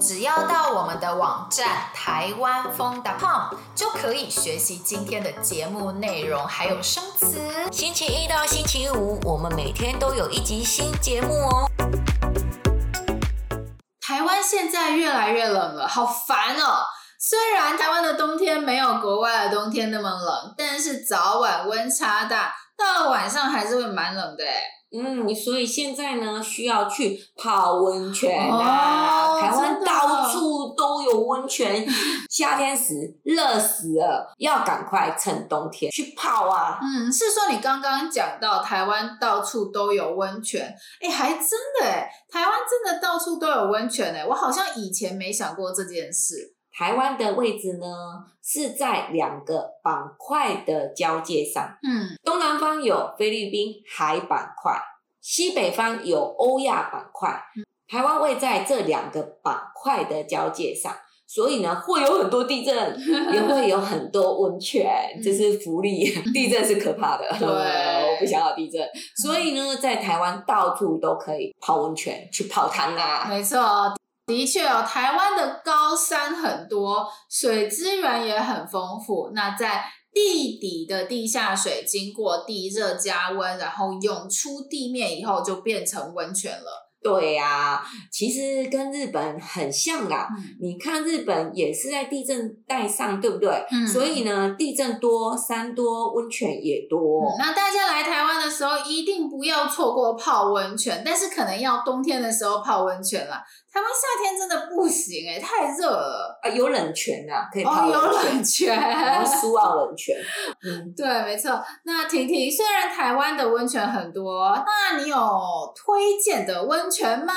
只要到我们的网站台湾风 .com 就可以学习今天的节目内容，还有生词。星期一到星期五，我们每天都有一集新节目哦。台湾现在越来越冷了，好烦哦！虽然台湾的冬天没有国外的冬天那么冷，但是早晚温差大，到了晚上还是会蛮冷的哎。嗯，所以现在呢，需要去泡温泉啊！哦、台湾到处都有温泉，夏天时热死了，要赶快趁冬天去泡啊！嗯，是说你刚刚讲到台湾到处都有温泉，哎，还真的哎，台湾真的到处都有温泉哎，我好像以前没想过这件事。台湾的位置呢，是在两个板块的交界上。嗯，东南方有菲律宾海板块，西北方有欧亚板块。台湾位在这两个板块的交界上，所以呢，会有很多地震，也会有很多温泉，这是福利。地震是可怕的，对，我不想要地震。所以呢，在台湾到处都可以泡温泉，去泡汤啊。没错。的确哦，台湾的高山很多，水资源也很丰富。那在地底的地下水经过地热加温，然后涌出地面以后，就变成温泉了。对呀、啊，其实跟日本很像啦。嗯、你看日本也是在地震带上，对不对？嗯。所以呢，地震多，山多，温泉也多。嗯、那大家来台湾的时候，一定不要错过泡温泉，但是可能要冬天的时候泡温泉啦。台湾夏天真的不行哎、欸，太热了啊！有冷泉啊，可以泡温泉。哦，有冷泉，然后苏澳冷泉。嗯，对，没错。那婷婷，虽然台湾的温泉很多，那你有推荐的温泉吗？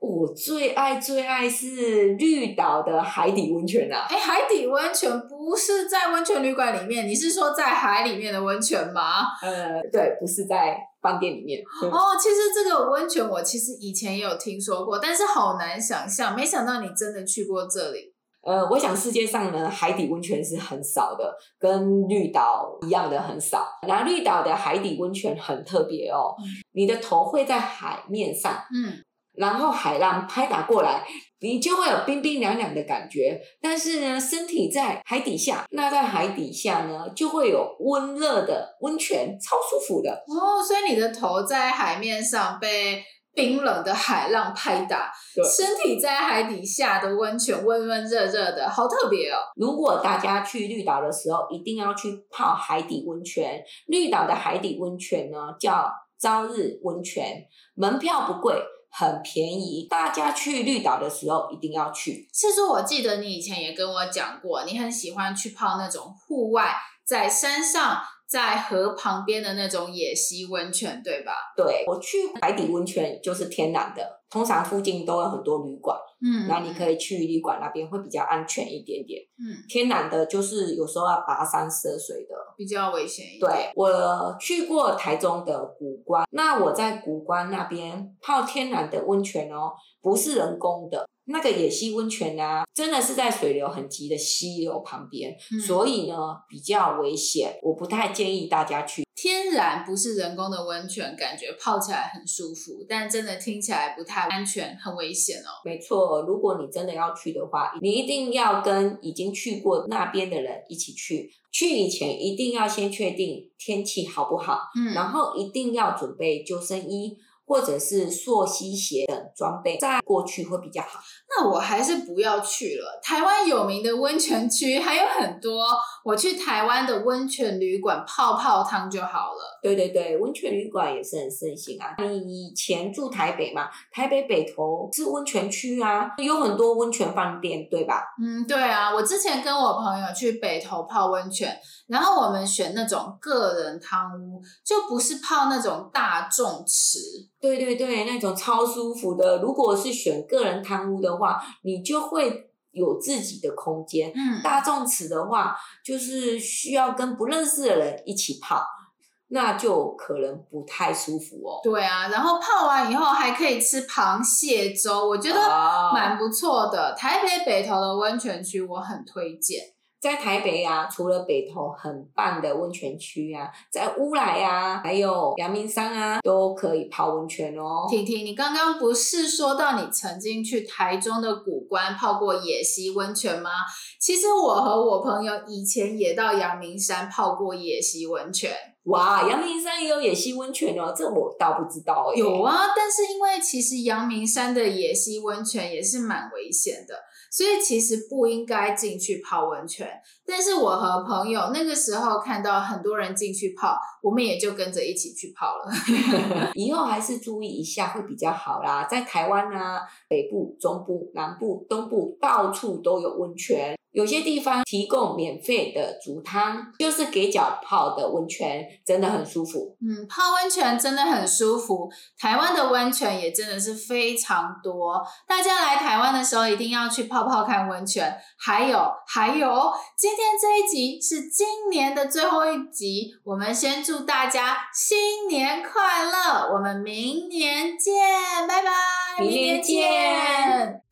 我最爱最爱是绿岛的海底温泉啊！哎，海底温泉不是在温泉旅馆里面，你是说在海里面的温泉吗？呃，对，不是在饭店里面。哦，其实这个温泉我其实以前也有听说过，但是好难想象，没想到你真的去过这里。呃，我想世界上呢，海底温泉是很少的，跟绿岛一样的很少。然后绿岛的海底温泉很特别哦，嗯、你的头会在海面上，嗯。然后海浪拍打过来，你就会有冰冰凉凉的感觉。但是呢，身体在海底下，那在海底下呢，就会有温热的温泉，超舒服的。哦，所以你的头在海面上被冰冷的海浪拍打，对身体在海底下的温泉温温热热的，好特别哦。如果大家去绿岛的时候，一定要去泡海底温泉。绿岛的海底温泉呢，叫朝日温泉，门票不贵。很便宜，大家去绿岛的时候一定要去。其实我记得你以前也跟我讲过，你很喜欢去泡那种户外，在山上。在河旁边的那种野溪温泉，对吧？对，我去海底温泉就是天然的，通常附近都有很多旅馆，嗯，那你可以去旅馆那边会比较安全一点点。嗯，天然的就是有时候要跋山涉水的，比较危险一点。对，我去过台中的古关，那我在古关那边泡天然的温泉哦，不是人工的。那个野溪温泉啊，真的是在水流很急的溪流旁边，嗯、所以呢比较危险，我不太建议大家去。天然不是人工的温泉，感觉泡起来很舒服，但真的听起来不太安全，很危险哦。没错，如果你真的要去的话，你一定要跟已经去过那边的人一起去。去以前一定要先确定天气好不好，嗯，然后一定要准备救生衣。或者是溯溪鞋等装备，再过去会比较好。那我还是不要去了。台湾有名的温泉区还有很多，我去台湾的温泉旅馆泡泡汤就好了。对对对，温泉旅馆也是很盛行啊。你以前住台北嘛？台北北投是温泉区啊，有很多温泉饭店，对吧？嗯，对啊。我之前跟我朋友去北投泡温泉，然后我们选那种个人汤屋，就不是泡那种大众池。对对对，那种超舒服的。如果是选个人贪污的话，你就会有自己的空间。嗯，大众池的话，就是需要跟不认识的人一起泡，那就可能不太舒服哦。对啊，然后泡完以后还可以吃螃蟹粥，我觉得蛮不错的。啊，台北北投的温泉区我很推荐。在台北啊，除了北投很棒的温泉区啊，在乌来啊，还有阳明山啊，都可以泡温泉哦。婷婷，你刚刚不是说到你曾经去台中的古关泡过野溪温泉吗？其实我和我朋友以前也到阳明山泡过野溪温泉。哇，阳明山也有野溪温泉哦，这我倒不知道哎。有啊，但是因为其实阳明山的野溪温泉也是蛮危险的。所以其实不应该进去泡温泉，但是我和朋友那个时候看到很多人进去泡，我们也就跟着一起去泡了。以后还是注意一下会比较好啦，在台湾啊，北部、中部、南部、东部，到处都有温泉。有些地方提供免费的煮汤，就是给脚泡的温泉，真的很舒服。嗯，泡温泉真的很舒服。台湾的温泉也真的是非常多，大家来台湾的时候一定要去泡泡看温泉。还有还有，今天这一集是今年的最后一集，我们先祝大家新年快乐，我们明年见，拜拜，明年见。